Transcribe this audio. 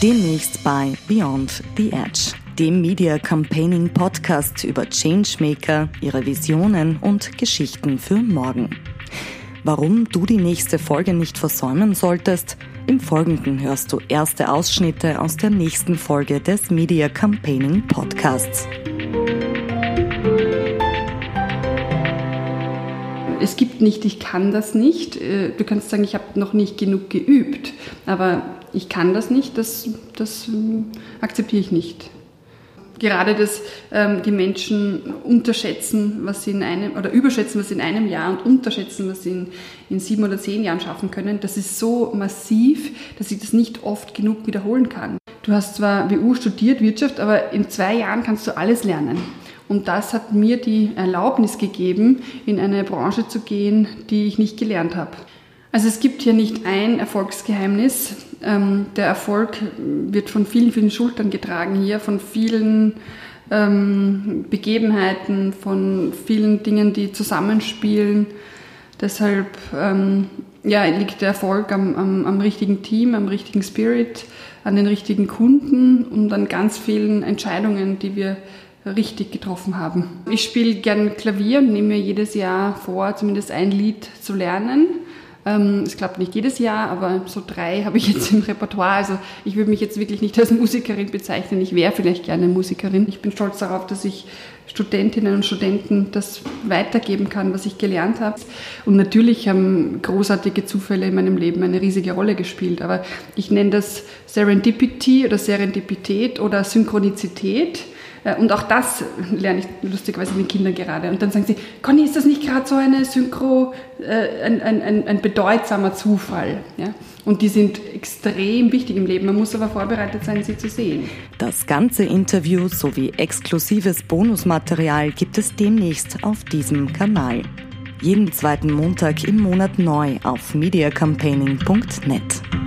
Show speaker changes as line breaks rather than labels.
Demnächst bei Beyond the Edge, dem Media Campaigning Podcast über Changemaker, ihre Visionen und Geschichten für morgen. Warum du die nächste Folge nicht versäumen solltest, im Folgenden hörst du erste Ausschnitte aus der nächsten Folge des Media Campaigning Podcasts.
Es gibt nicht, ich kann das nicht. Äh, du kannst sagen, ich habe noch nicht genug geübt, aber ich kann das nicht, das, das ähm, akzeptiere ich nicht. Gerade, dass ähm, die Menschen unterschätzen, was sie in einem, oder überschätzen, was sie in einem Jahr und unterschätzen, was sie in, in sieben oder zehn Jahren schaffen können, das ist so massiv, dass ich das nicht oft genug wiederholen kann. Du hast zwar WU studiert, Wirtschaft, aber in zwei Jahren kannst du alles lernen. Und das hat mir die Erlaubnis gegeben, in eine Branche zu gehen, die ich nicht gelernt habe. Also es gibt hier nicht ein Erfolgsgeheimnis. Ähm, der Erfolg wird von vielen, vielen Schultern getragen hier, von vielen ähm, Begebenheiten, von vielen Dingen, die zusammenspielen. Deshalb ähm, ja, liegt der Erfolg am, am, am richtigen Team, am richtigen Spirit, an den richtigen Kunden und an ganz vielen Entscheidungen, die wir richtig getroffen haben. Ich spiele gern Klavier und nehme mir jedes Jahr vor, zumindest ein Lied zu lernen. Ähm, es klappt nicht jedes Jahr, aber so drei habe ich jetzt im Repertoire. Also ich würde mich jetzt wirklich nicht als Musikerin bezeichnen. Ich wäre vielleicht gerne Musikerin. Ich bin stolz darauf, dass ich Studentinnen und Studenten das weitergeben kann, was ich gelernt habe. Und natürlich haben großartige Zufälle in meinem Leben eine riesige Rolle gespielt. Aber ich nenne das Serendipity oder Serendipität oder Synchronizität und auch das lerne ich lustigerweise den Kindern gerade. Und dann sagen sie, Conny, ist das nicht gerade so eine Synchro, äh, ein, ein, ein, bedeutsamer Zufall? Ja? Und die sind extrem wichtig im Leben. Man muss aber vorbereitet sein, sie zu sehen.
Das ganze Interview sowie exklusives Bonusmaterial gibt es demnächst auf diesem Kanal. Jeden zweiten Montag im Monat neu auf mediacampaigning.net.